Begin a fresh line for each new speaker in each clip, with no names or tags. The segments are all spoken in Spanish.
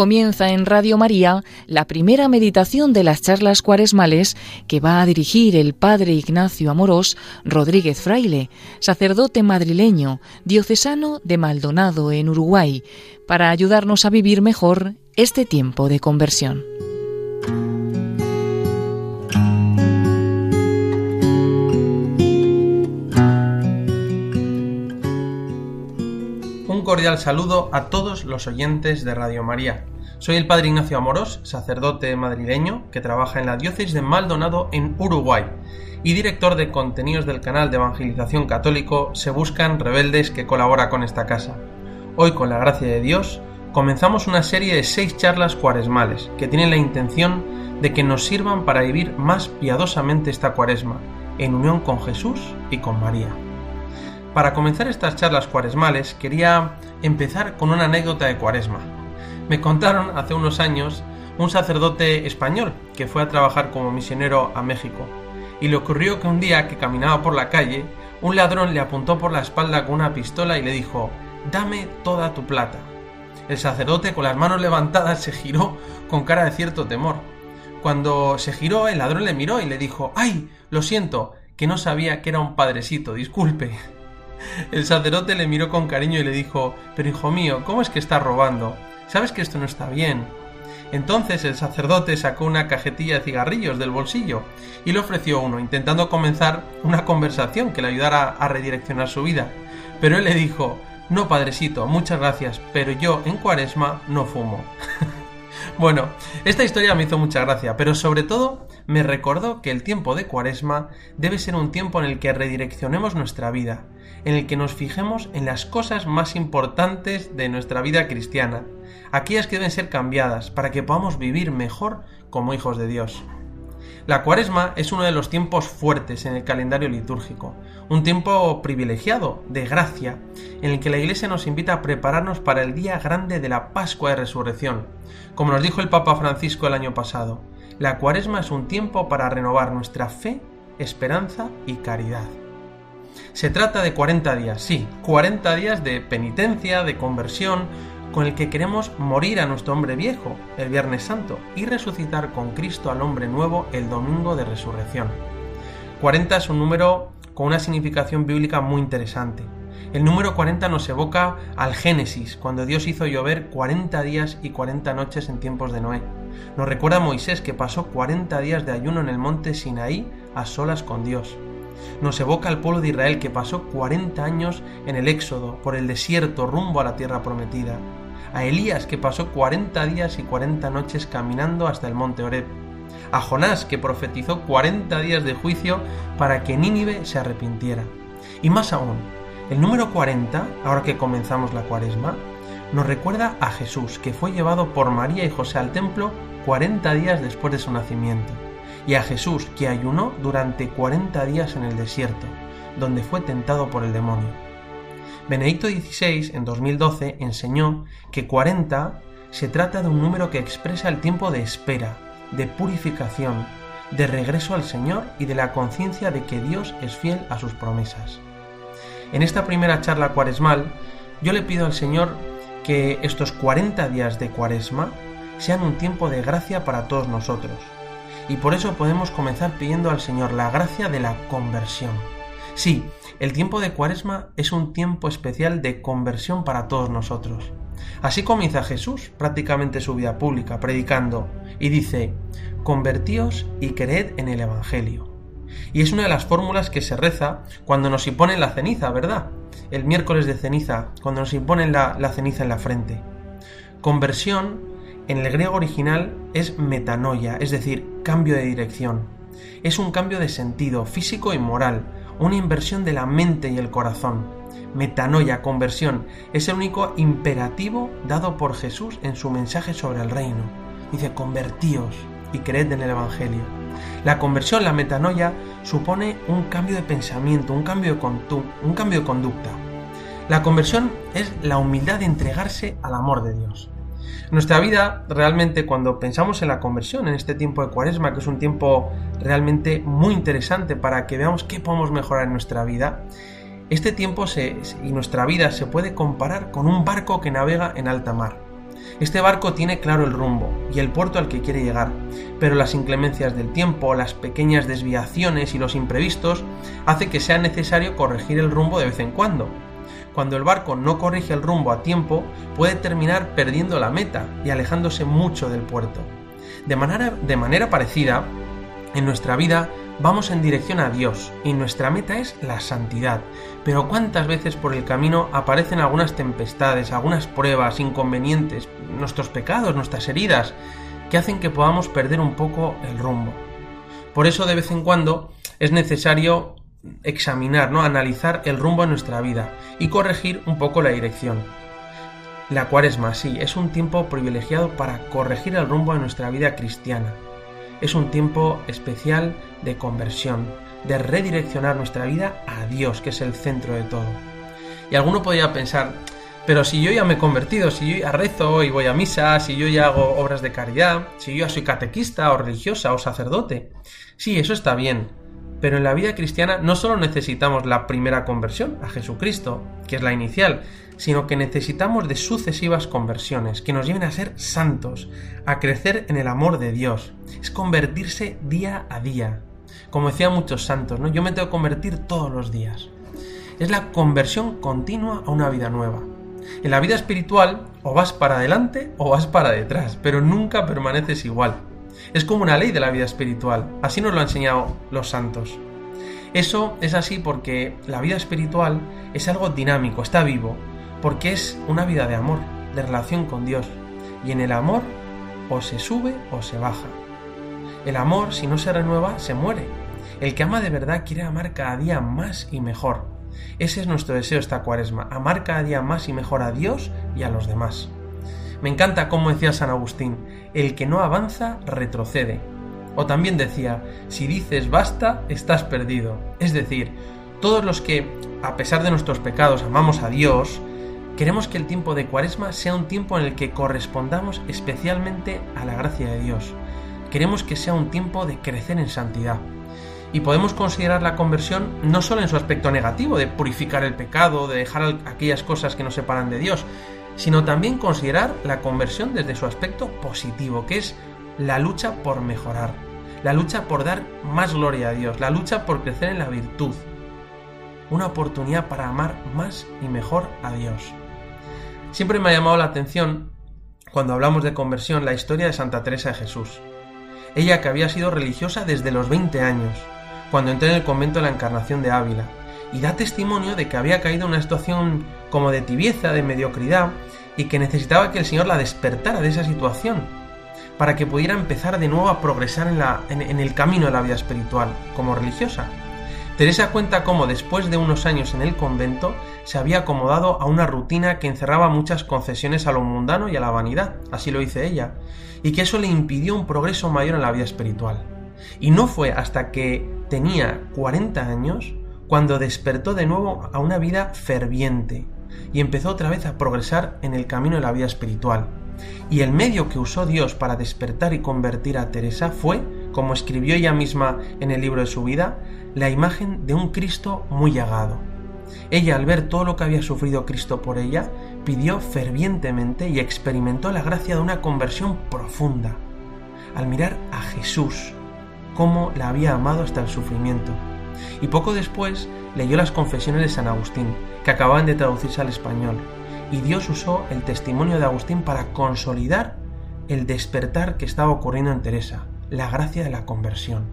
comienza en Radio María la primera meditación de las charlas cuaresmales que va a dirigir el Padre Ignacio Amorós Rodríguez Fraile, sacerdote madrileño, diocesano de Maldonado en Uruguay, para ayudarnos a vivir mejor este tiempo de conversión.
Un cordial saludo a todos los oyentes de Radio María. Soy el Padre Ignacio Amorós, sacerdote madrileño que trabaja en la diócesis de Maldonado en Uruguay y director de contenidos del canal de evangelización católico Se Buscan Rebeldes que colabora con esta casa. Hoy, con la gracia de Dios, comenzamos una serie de seis charlas cuaresmales que tienen la intención de que nos sirvan para vivir más piadosamente esta cuaresma, en unión con Jesús y con María. Para comenzar estas charlas cuaresmales quería empezar con una anécdota de cuaresma, me contaron hace unos años un sacerdote español que fue a trabajar como misionero a México. Y le ocurrió que un día que caminaba por la calle, un ladrón le apuntó por la espalda con una pistola y le dijo, Dame toda tu plata. El sacerdote con las manos levantadas se giró con cara de cierto temor. Cuando se giró, el ladrón le miró y le dijo, ¡Ay! Lo siento, que no sabía que era un padrecito, disculpe. El sacerdote le miró con cariño y le dijo, Pero hijo mío, ¿cómo es que estás robando? Sabes que esto no está bien. Entonces el sacerdote sacó una cajetilla de cigarrillos del bolsillo y le ofreció uno, intentando comenzar una conversación que le ayudara a redireccionar su vida. Pero él le dijo, no padrecito, muchas gracias, pero yo en cuaresma no fumo. bueno, esta historia me hizo mucha gracia, pero sobre todo me recordó que el tiempo de cuaresma debe ser un tiempo en el que redireccionemos nuestra vida, en el que nos fijemos en las cosas más importantes de nuestra vida cristiana, aquellas que deben ser cambiadas para que podamos vivir mejor como hijos de Dios. La cuaresma es uno de los tiempos fuertes en el calendario litúrgico, un tiempo privilegiado, de gracia, en el que la Iglesia nos invita a prepararnos para el día grande de la Pascua de Resurrección. Como nos dijo el Papa Francisco el año pasado, la cuaresma es un tiempo para renovar nuestra fe, esperanza y caridad. Se trata de 40 días, sí, 40 días de penitencia, de conversión, con el que queremos morir a nuestro hombre viejo el Viernes Santo y resucitar con Cristo al hombre nuevo el domingo de resurrección. 40 es un número con una significación bíblica muy interesante. El número 40 nos evoca al Génesis, cuando Dios hizo llover 40 días y 40 noches en tiempos de Noé. Nos recuerda a Moisés que pasó 40 días de ayuno en el monte Sinaí a solas con Dios. Nos evoca al pueblo de Israel que pasó 40 años en el Éxodo por el desierto rumbo a la tierra prometida. A Elías que pasó 40 días y 40 noches caminando hasta el monte Oreb, a Jonás que profetizó 40 días de juicio para que Nínive se arrepintiera. Y más aún, el número 40, ahora que comenzamos la cuaresma, nos recuerda a Jesús que fue llevado por María y José al templo 40 días después de su nacimiento, y a Jesús que ayunó durante 40 días en el desierto, donde fue tentado por el demonio. Benedicto XVI en 2012 enseñó que 40 se trata de un número que expresa el tiempo de espera, de purificación, de regreso al Señor y de la conciencia de que Dios es fiel a sus promesas. En esta primera charla cuaresmal, yo le pido al Señor que estos 40 días de cuaresma sean un tiempo de gracia para todos nosotros. Y por eso podemos comenzar pidiendo al Señor la gracia de la conversión. Sí, el tiempo de Cuaresma es un tiempo especial de conversión para todos nosotros. Así comienza Jesús prácticamente su vida pública, predicando, y dice, convertíos y creed en el Evangelio. Y es una de las fórmulas que se reza cuando nos imponen la ceniza, ¿verdad? El miércoles de ceniza, cuando nos imponen la, la ceniza en la frente. Conversión, en el griego original, es metanoia, es decir, cambio de dirección. Es un cambio de sentido físico y moral, una inversión de la mente y el corazón. Metanoia, conversión, es el único imperativo dado por Jesús en su mensaje sobre el reino. Dice, convertíos y creed en el Evangelio. La conversión, la metanoia, supone un cambio de pensamiento, un cambio de, un cambio de conducta. La conversión es la humildad de entregarse al amor de Dios. Nuestra vida realmente cuando pensamos en la conversión, en este tiempo de cuaresma, que es un tiempo realmente muy interesante para que veamos qué podemos mejorar en nuestra vida, este tiempo y nuestra vida se puede comparar con un barco que navega en alta mar. Este barco tiene claro el rumbo y el puerto al que quiere llegar, pero las inclemencias del tiempo, las pequeñas desviaciones y los imprevistos hace que sea necesario corregir el rumbo de vez en cuando. Cuando el barco no corrige el rumbo a tiempo, puede terminar perdiendo la meta y alejándose mucho del puerto. De manera, de manera parecida, en nuestra vida vamos en dirección a Dios y nuestra meta es la santidad. Pero cuántas veces por el camino aparecen algunas tempestades, algunas pruebas, inconvenientes, nuestros pecados, nuestras heridas, que hacen que podamos perder un poco el rumbo. Por eso de vez en cuando es necesario examinar, ¿no? analizar el rumbo de nuestra vida y corregir un poco la dirección. La cuaresma, sí, es un tiempo privilegiado para corregir el rumbo de nuestra vida cristiana es un tiempo especial de conversión, de redireccionar nuestra vida a Dios, que es el centro de todo. Y alguno podría pensar, pero si yo ya me he convertido, si yo ya rezo y voy a misa, si yo ya hago obras de caridad, si yo ya soy catequista o religiosa o sacerdote, sí, eso está bien, pero en la vida cristiana no solo necesitamos la primera conversión a Jesucristo, que es la inicial, sino que necesitamos de sucesivas conversiones que nos lleven a ser santos, a crecer en el amor de Dios. Es convertirse día a día. Como decían muchos santos, ¿no? Yo me tengo que convertir todos los días. Es la conversión continua a una vida nueva. En la vida espiritual o vas para adelante o vas para detrás, pero nunca permaneces igual. Es como una ley de la vida espiritual, así nos lo han enseñado los santos. Eso es así porque la vida espiritual es algo dinámico, está vivo, porque es una vida de amor, de relación con Dios. Y en el amor o se sube o se baja. El amor, si no se renueva, se muere. El que ama de verdad quiere amar cada día más y mejor. Ese es nuestro deseo esta cuaresma, amar cada día más y mejor a Dios y a los demás. Me encanta como decía San Agustín, el que no avanza retrocede. O también decía, si dices basta, estás perdido. Es decir, todos los que, a pesar de nuestros pecados, amamos a Dios, Queremos que el tiempo de Cuaresma sea un tiempo en el que correspondamos especialmente a la gracia de Dios. Queremos que sea un tiempo de crecer en santidad. Y podemos considerar la conversión no solo en su aspecto negativo, de purificar el pecado, de dejar aquellas cosas que nos separan de Dios, sino también considerar la conversión desde su aspecto positivo, que es la lucha por mejorar, la lucha por dar más gloria a Dios, la lucha por crecer en la virtud, una oportunidad para amar más y mejor a Dios. Siempre me ha llamado la atención, cuando hablamos de conversión, la historia de Santa Teresa de Jesús. Ella que había sido religiosa desde los 20 años, cuando entró en el convento de la Encarnación de Ávila, y da testimonio de que había caído en una situación como de tibieza, de mediocridad, y que necesitaba que el Señor la despertara de esa situación, para que pudiera empezar de nuevo a progresar en, la, en el camino de la vida espiritual, como religiosa. Teresa cuenta cómo después de unos años en el convento se había acomodado a una rutina que encerraba muchas concesiones a lo mundano y a la vanidad, así lo dice ella, y que eso le impidió un progreso mayor en la vida espiritual. Y no fue hasta que tenía 40 años cuando despertó de nuevo a una vida ferviente y empezó otra vez a progresar en el camino de la vida espiritual. Y el medio que usó Dios para despertar y convertir a Teresa fue, como escribió ella misma en el libro de su vida, la imagen de un Cristo muy llagado. Ella, al ver todo lo que había sufrido Cristo por ella, pidió fervientemente y experimentó la gracia de una conversión profunda, al mirar a Jesús, cómo la había amado hasta el sufrimiento. Y poco después leyó las confesiones de San Agustín, que acababan de traducirse al español, y Dios usó el testimonio de Agustín para consolidar el despertar que estaba ocurriendo en Teresa, la gracia de la conversión.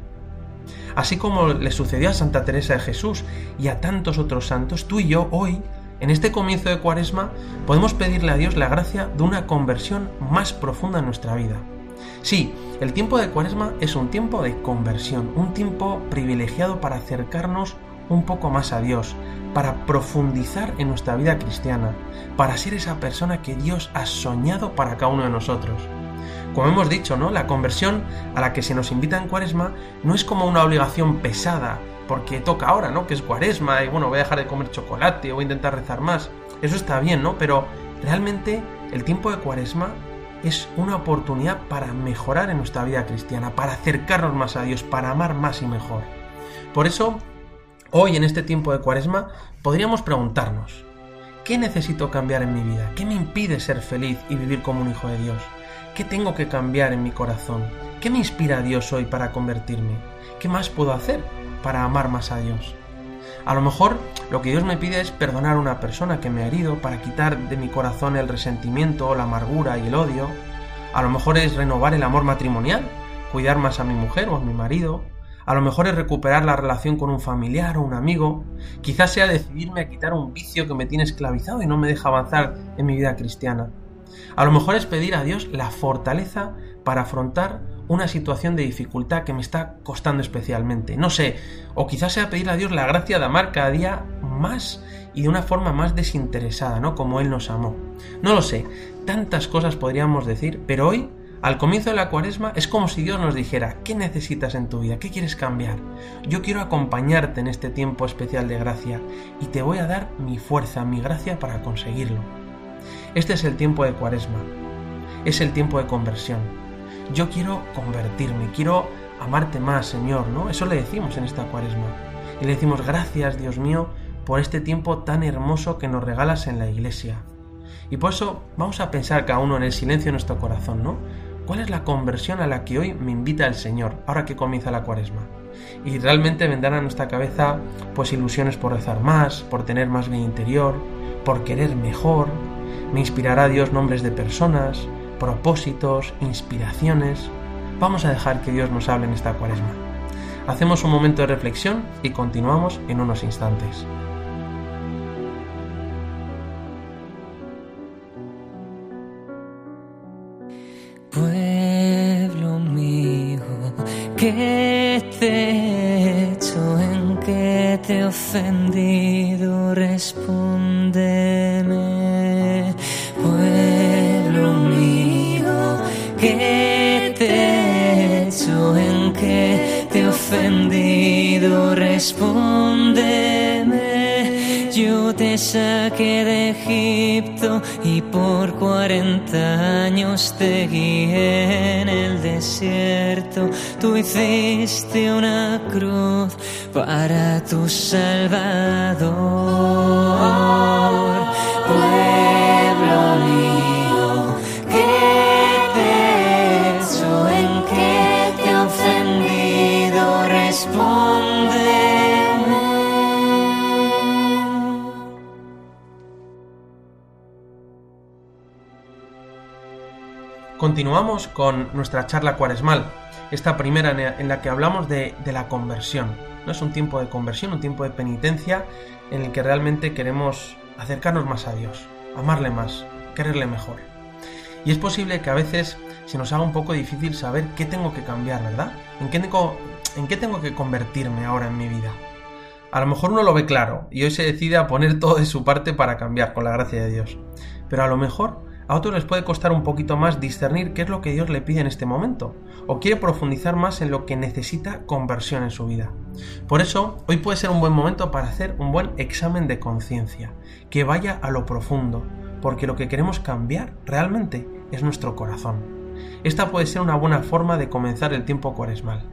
Así como le sucedió a Santa Teresa de Jesús y a tantos otros santos, tú y yo hoy, en este comienzo de Cuaresma, podemos pedirle a Dios la gracia de una conversión más profunda en nuestra vida. Sí, el tiempo de Cuaresma es un tiempo de conversión, un tiempo privilegiado para acercarnos un poco más a Dios, para profundizar en nuestra vida cristiana, para ser esa persona que Dios ha soñado para cada uno de nosotros. Como hemos dicho, ¿no? La conversión a la que se nos invita en Cuaresma no es como una obligación pesada, porque toca ahora, ¿no? Que es Cuaresma y bueno, voy a dejar de comer chocolate voy a intentar rezar más. Eso está bien, ¿no? Pero realmente el tiempo de Cuaresma es una oportunidad para mejorar en nuestra vida cristiana, para acercarnos más a Dios, para amar más y mejor. Por eso, hoy en este tiempo de Cuaresma, podríamos preguntarnos, ¿Qué necesito cambiar en mi vida? ¿Qué me impide ser feliz y vivir como un hijo de Dios? ¿Qué tengo que cambiar en mi corazón? ¿Qué me inspira a Dios hoy para convertirme? ¿Qué más puedo hacer para amar más a Dios? A lo mejor lo que Dios me pide es perdonar a una persona que me ha herido para quitar de mi corazón el resentimiento, la amargura y el odio. A lo mejor es renovar el amor matrimonial, cuidar más a mi mujer o a mi marido. A lo mejor es recuperar la relación con un familiar o un amigo. Quizás sea decidirme a quitar un vicio que me tiene esclavizado y no me deja avanzar en mi vida cristiana. A lo mejor es pedir a Dios la fortaleza para afrontar una situación de dificultad que me está costando especialmente. No sé, o quizás sea pedir a Dios la gracia de amar cada día más y de una forma más desinteresada, ¿no? Como Él nos amó. No lo sé, tantas cosas podríamos decir, pero hoy, al comienzo de la cuaresma, es como si Dios nos dijera, ¿qué necesitas en tu vida? ¿Qué quieres cambiar? Yo quiero acompañarte en este tiempo especial de gracia y te voy a dar mi fuerza, mi gracia para conseguirlo. Este es el tiempo de cuaresma, es el tiempo de conversión yo quiero convertirme, quiero amarte más, Señor, ¿no? Eso le decimos en esta cuaresma. Y le decimos, gracias, Dios mío, por este tiempo tan hermoso que nos regalas en la iglesia. Y por eso vamos a pensar cada uno en el silencio de nuestro corazón, ¿no? ¿Cuál es la conversión a la que hoy me invita el Señor, ahora que comienza la cuaresma? Y realmente vendrán a nuestra cabeza pues ilusiones por rezar más, por tener más bien interior, por querer mejor. Me inspirará Dios nombres de personas, propósitos, inspiraciones. Vamos a dejar que Dios nos hable en esta cuaresma. Hacemos un momento de reflexión y continuamos en unos instantes.
Pueblo mío, ¿qué te he hecho? ¿En qué te he ofendido? Respóndeme. Respóndeme. Yo te saqué de Egipto y por cuarenta años te guié en el desierto. Tú hiciste una cruz para tu Salvador. Pueblo mío, ¿qué te he? ¿En qué te ofendido? Respóndeme.
Continuamos con nuestra charla cuaresmal, esta primera en la que hablamos de, la conversión. No es un tiempo de conversión, un tiempo de penitencia en el que realmente queremos acercarnos más a Dios, amarle más, quererle mejor. Y es posible que a veces se nos haga un poco difícil saber qué tengo que cambiar, ¿verdad? ¿En qué tengo, en qué tengo que convertirme ahora en mi vida? A lo mejor uno lo ve claro y hoy se decide a poner todo de su parte para cambiar con la gracia de Dios. Pero a lo mejor a otros les puede costar un poquito más discernir qué es lo que Dios le pide en este momento, o quiere profundizar más en lo que necesita conversión en su vida. Por eso, hoy puede ser un buen momento para hacer un buen examen de conciencia, que vaya a lo profundo, porque lo que queremos cambiar realmente es nuestro corazón. Esta puede ser una buena forma de comenzar el tiempo cuaresmal.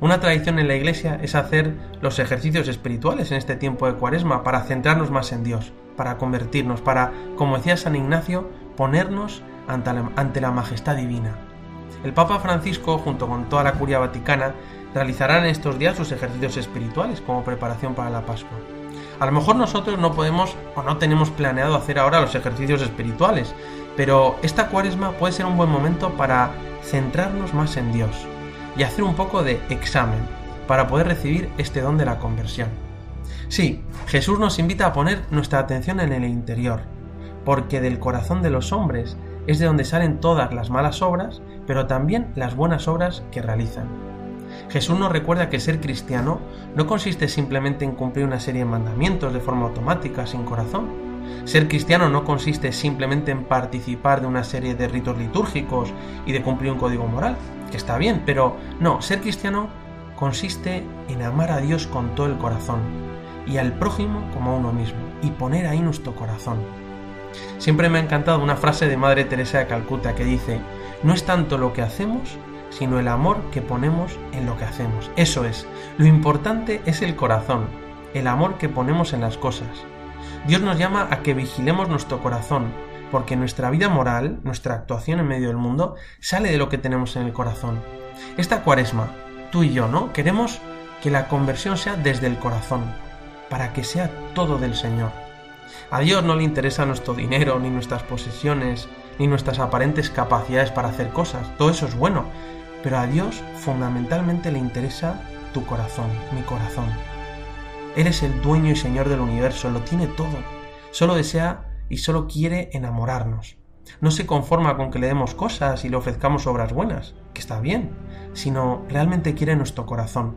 Una tradición en la iglesia es hacer los ejercicios espirituales en este tiempo de cuaresma para centrarnos más en Dios, para convertirnos, para, como decía San Ignacio, ponernos ante la, ante la majestad divina. El Papa Francisco, junto con toda la curia vaticana, realizarán en estos días sus ejercicios espirituales como preparación para la Pascua. A lo mejor nosotros no podemos o no tenemos planeado hacer ahora los ejercicios espirituales, pero esta cuaresma puede ser un buen momento para centrarnos más en Dios y hacer un poco de examen para poder recibir este don de la conversión. Sí, Jesús nos invita a poner nuestra atención en el interior, porque del corazón de los hombres es de donde salen todas las malas obras, pero también las buenas obras que realizan. Jesús nos recuerda que ser cristiano no consiste simplemente en cumplir una serie de mandamientos de forma automática, sin corazón. Ser cristiano no consiste simplemente en participar de una serie de ritos litúrgicos y de cumplir un código moral, que está bien, pero no, ser cristiano consiste en amar a Dios con todo el corazón y al prójimo como a uno mismo, y poner ahí nuestro corazón. Siempre me ha encantado una frase de Madre Teresa de Calcuta que dice, no es tanto lo que hacemos, sino el amor que ponemos en lo que hacemos. Eso es, lo importante es el corazón, el amor que ponemos en las cosas. Dios nos llama a que vigilemos nuestro corazón, porque nuestra vida moral, nuestra actuación en medio del mundo, sale de lo que tenemos en el corazón. Esta cuaresma, tú y yo, ¿no? Queremos que la conversión sea desde el corazón, para que sea todo del Señor. A Dios no le interesa nuestro dinero, ni nuestras posesiones, ni nuestras aparentes capacidades para hacer cosas. Todo eso es bueno. Pero a Dios fundamentalmente le interesa tu corazón, mi corazón. Eres el dueño y señor del universo, lo tiene todo. Solo desea y solo quiere enamorarnos. No se conforma con que le demos cosas y le ofrezcamos obras buenas, que está bien, sino realmente quiere nuestro corazón,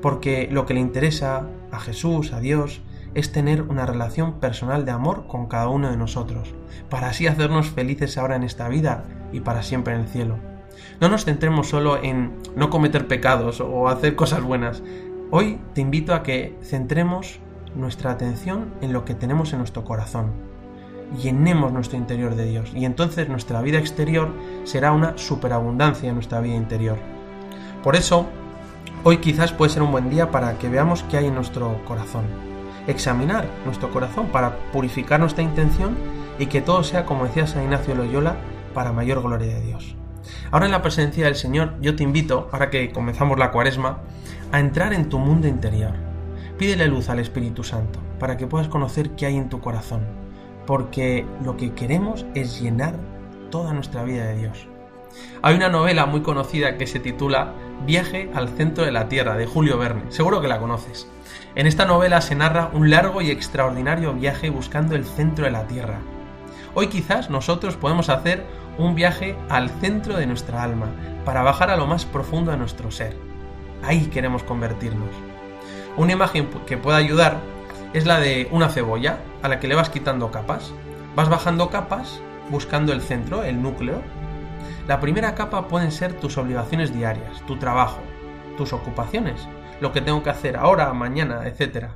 porque lo que le interesa a Jesús, a Dios, es tener una relación personal de amor con cada uno de nosotros, para así hacernos felices ahora en esta vida y para siempre en el cielo. No nos centremos solo en no cometer pecados o hacer cosas buenas. Hoy te invito a que centremos nuestra atención en lo que tenemos en nuestro corazón. Llenemos nuestro interior de Dios y entonces nuestra vida exterior será una superabundancia en nuestra vida interior. Por eso, hoy quizás puede ser un buen día para que veamos qué hay en nuestro corazón. Examinar nuestro corazón para purificar nuestra intención y que todo sea, como decía San Ignacio Loyola, para mayor gloria de Dios. Ahora en la presencia del Señor yo te invito, ahora que comenzamos la cuaresma, a entrar en tu mundo interior. Pídele luz al Espíritu Santo para que puedas conocer qué hay en tu corazón, porque lo que queremos es llenar toda nuestra vida de Dios. Hay una novela muy conocida que se titula Viaje al centro de la Tierra de Julio Verne, seguro que la conoces. En esta novela se narra un largo y extraordinario viaje buscando el centro de la Tierra. Hoy quizás nosotros podemos hacer un viaje al centro de nuestra alma, para bajar a lo más profundo de nuestro ser. Ahí queremos convertirnos. Una imagen que pueda ayudar es la de una cebolla a la que le vas quitando capas. Vas bajando capas buscando el centro, el núcleo. La primera capa pueden ser tus obligaciones diarias, tu trabajo, tus ocupaciones, lo que tengo que hacer ahora, mañana, etc.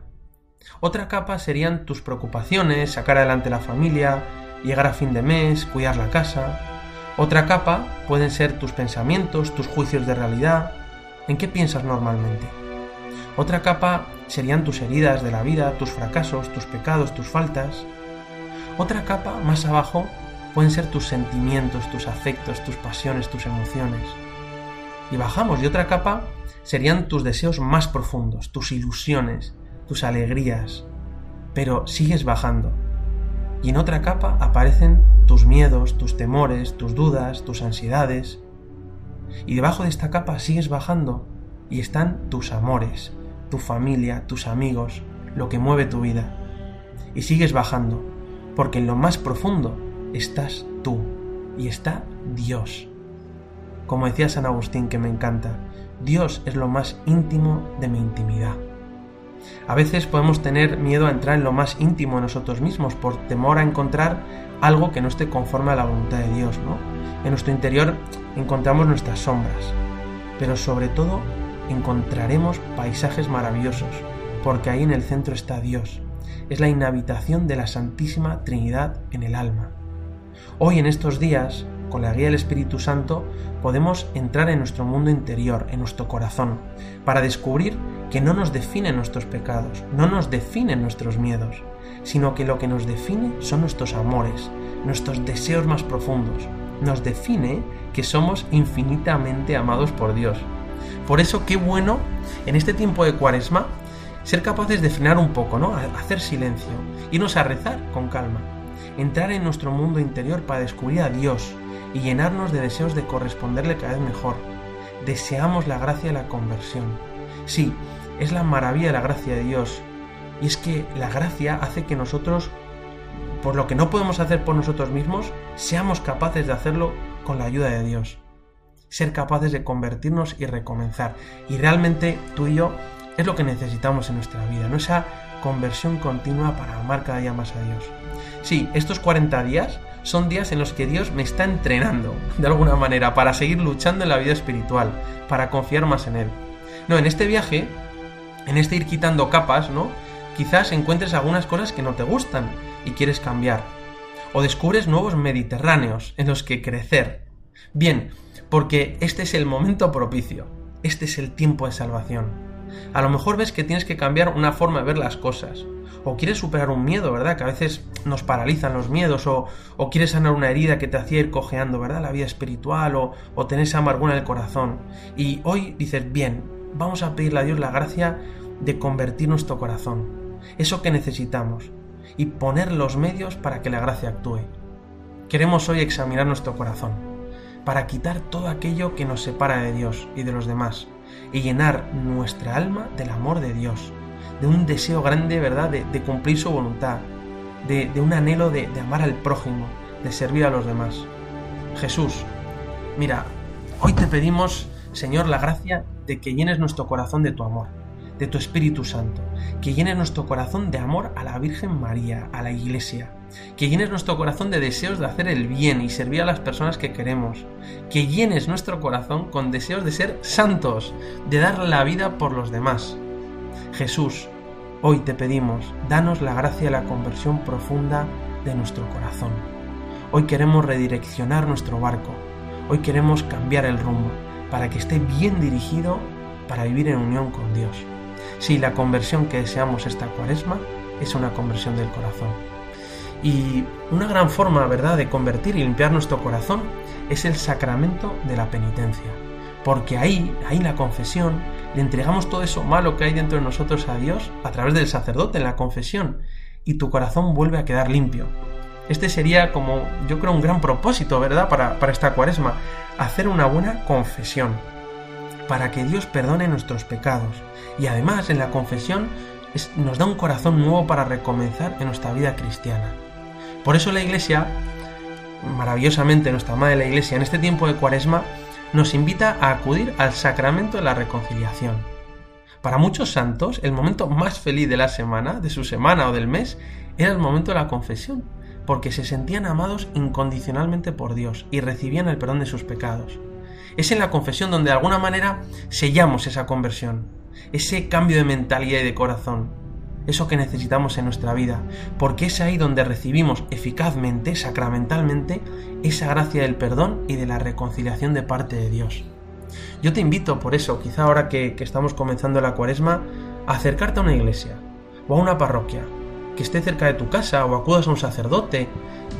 Otra capa serían tus preocupaciones, sacar adelante la familia, llegar a fin de mes, cuidar la casa. Otra capa pueden ser tus pensamientos, tus juicios de realidad, en qué piensas normalmente. Otra capa serían tus heridas de la vida, tus fracasos, tus pecados, tus faltas. Otra capa, más abajo, pueden ser tus sentimientos, tus afectos, tus pasiones, tus emociones. Y bajamos, y otra capa serían tus deseos más profundos, tus ilusiones, tus alegrías. Pero sigues bajando, y en otra capa aparecen tus miedos, tus temores, tus dudas, tus ansiedades. Y debajo de esta capa sigues bajando y están tus amores, tu familia, tus amigos, lo que mueve tu vida. Y sigues bajando, porque en lo más profundo estás tú y está Dios. Como decía San Agustín que me encanta, Dios es lo más íntimo de mi intimidad. A veces podemos tener miedo a entrar en lo más íntimo de nosotros mismos por temor a encontrar algo que no esté conforme a la voluntad de Dios, ¿no? En nuestro interior encontramos nuestras sombras, pero sobre todo encontraremos paisajes maravillosos, porque ahí en el centro está Dios. Es la inhabitación de la Santísima Trinidad en el alma. Hoy en estos días con la guía del Espíritu Santo, podemos entrar en nuestro mundo interior, en nuestro corazón, para descubrir que no nos definen nuestros pecados, no nos definen nuestros miedos, sino que lo que nos define son nuestros amores, nuestros deseos más profundos. Nos define que somos infinitamente amados por Dios. Por eso qué bueno en este tiempo de cuaresma ser capaces de frenar un poco, ¿no? hacer silencio, irnos a rezar con calma, entrar en nuestro mundo interior para descubrir a Dios, y llenarnos de deseos de corresponderle cada vez mejor. Deseamos la gracia de la conversión. Sí, es la maravilla de la gracia de Dios. Y es que la gracia hace que nosotros, por lo que no podemos hacer por nosotros mismos, seamos capaces de hacerlo con la ayuda de Dios. Ser capaces de convertirnos y recomenzar. Y realmente tú y yo es lo que necesitamos en nuestra vida, ¿no? Esa conversión continua para amar cada día más a Dios. Sí, estos 40 días son días en los que Dios me está entrenando, de alguna manera, para seguir luchando en la vida espiritual, para confiar más en Él. No, en este viaje, en este ir quitando capas, ¿no? Quizás encuentres algunas cosas que no te gustan y quieres cambiar. O descubres nuevos mediterráneos en los que crecer. Bien, porque este es el momento propicio, este es el tiempo de salvación. A lo mejor ves que tienes que cambiar una forma de ver las cosas. O quieres superar un miedo, ¿verdad? Que a veces nos paralizan los miedos. O, o quieres sanar una herida que te hacía ir cojeando, ¿verdad? La vida espiritual. O, o tenés amargura en el corazón. Y hoy dices, bien, vamos a pedirle a Dios la gracia de convertir nuestro corazón. Eso que necesitamos. Y poner los medios para que la gracia actúe. Queremos hoy examinar nuestro corazón. Para quitar todo aquello que nos separa de Dios y de los demás y llenar nuestra alma del amor de Dios, de un deseo grande, ¿verdad?, de, cumplir su voluntad, de, un anhelo de, de amar al prójimo, de servir a los demás. Jesús, mira, hoy te pedimos, Señor, la gracia de que llenes nuestro corazón de tu amor, de tu Espíritu Santo, que llenes nuestro corazón de amor a la Virgen María, a la Iglesia, que llenes nuestro corazón de deseos de hacer el bien y servir a las personas que queremos, que llenes nuestro corazón con deseos de ser santos, de dar la vida por los demás. Jesús, hoy te pedimos, danos la gracia y la conversión profunda de nuestro corazón. Hoy queremos redireccionar nuestro barco, hoy queremos cambiar el rumbo para que esté bien dirigido para vivir en unión con Dios. Si la conversión que deseamos esta cuaresma es una conversión del corazón. Y una gran forma, ¿verdad?, de convertir y limpiar nuestro corazón es el sacramento de la penitencia. Porque ahí, ahí la confesión, le entregamos todo eso malo que hay dentro de nosotros a Dios a través del sacerdote en la confesión y tu corazón vuelve a quedar limpio. Este sería como, yo creo, un gran propósito, ¿verdad?, para, para esta cuaresma, hacer una buena confesión, para que Dios perdone nuestros pecados. Y además en la confesión nos da un corazón nuevo para recomenzar en nuestra vida cristiana. Por eso la Iglesia, maravillosamente nuestra Madre la Iglesia, en este tiempo de Cuaresma, nos invita a acudir al sacramento de la reconciliación. Para muchos santos, el momento más feliz de la semana, de su semana o del mes, era el momento de la confesión, porque se sentían amados incondicionalmente por Dios y recibían el perdón de sus pecados. Es en la confesión donde de alguna manera sellamos esa conversión, ese cambio de mentalidad y de corazón, eso que necesitamos en nuestra vida, porque es ahí donde recibimos eficazmente, sacramentalmente, esa gracia del perdón y de la reconciliación de parte de Dios. Yo te invito por eso, quizá ahora que, estamos comenzando la cuaresma, a acercarte a una iglesia o a una parroquia que esté cerca de tu casa o acudas a un sacerdote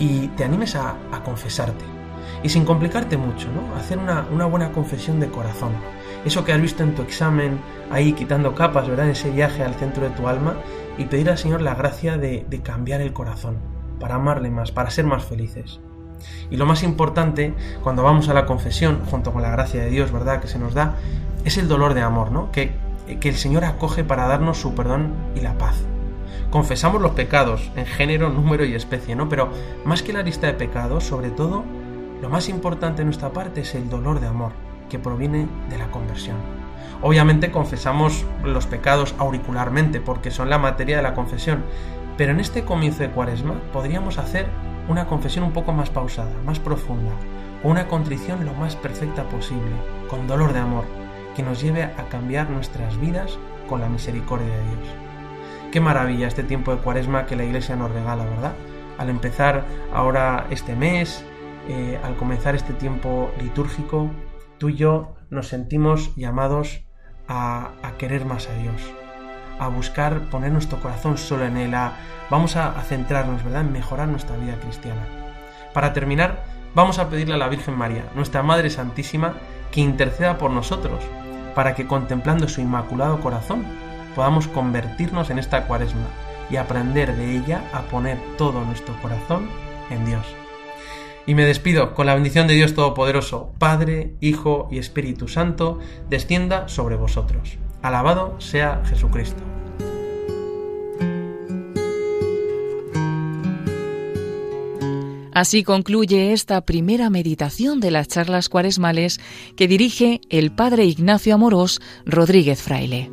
y te animes a, confesarte. Y sin complicarte mucho, ¿no? Hacer una, una buena confesión de corazón eso que has visto en tu examen, ahí quitando capas, ¿verdad? En ese viaje al centro de tu alma y pedir al Señor la gracia de, cambiar el corazón, para amarle más, para ser más felices. Y lo más importante, cuando vamos a la confesión, junto con la gracia de Dios, ¿verdad?, que se nos da, es el dolor de amor, ¿no? Que, que el Señor acoge para darnos su perdón y la paz. Confesamos los pecados en género, número y especie, ¿no? Pero más que la lista de pecados, sobre todo, lo más importante en nuestra parte es el dolor de amor que proviene de la conversión. Obviamente confesamos los pecados auricularmente porque son la materia de la confesión, pero en este comienzo de cuaresma podríamos hacer una confesión un poco más pausada, más profunda, una contrición lo más perfecta posible, con dolor de amor, que nos lleve a cambiar nuestras vidas con la misericordia de Dios. Qué maravilla este tiempo de cuaresma que la Iglesia nos regala, ¿verdad? Al empezar ahora este mes, eh, al comenzar este tiempo litúrgico, tú y yo nos sentimos llamados a, querer más a Dios, a buscar poner nuestro corazón solo en Él, vamos a, centrarnos, ¿verdad?, en mejorar nuestra vida cristiana. Para terminar, vamos a pedirle a la Virgen María, nuestra Madre Santísima, que interceda por nosotros, para que contemplando su inmaculado corazón podamos convertirnos en esta cuaresma y aprender de ella a poner todo nuestro corazón en Dios. Y me despido con la bendición de Dios Todopoderoso, Padre, Hijo y Espíritu Santo, descienda sobre vosotros. Alabado sea Jesucristo.
Así concluye esta primera meditación de las charlas cuaresmales que dirige el Padre Ignacio Amorós Rodríguez Fraile.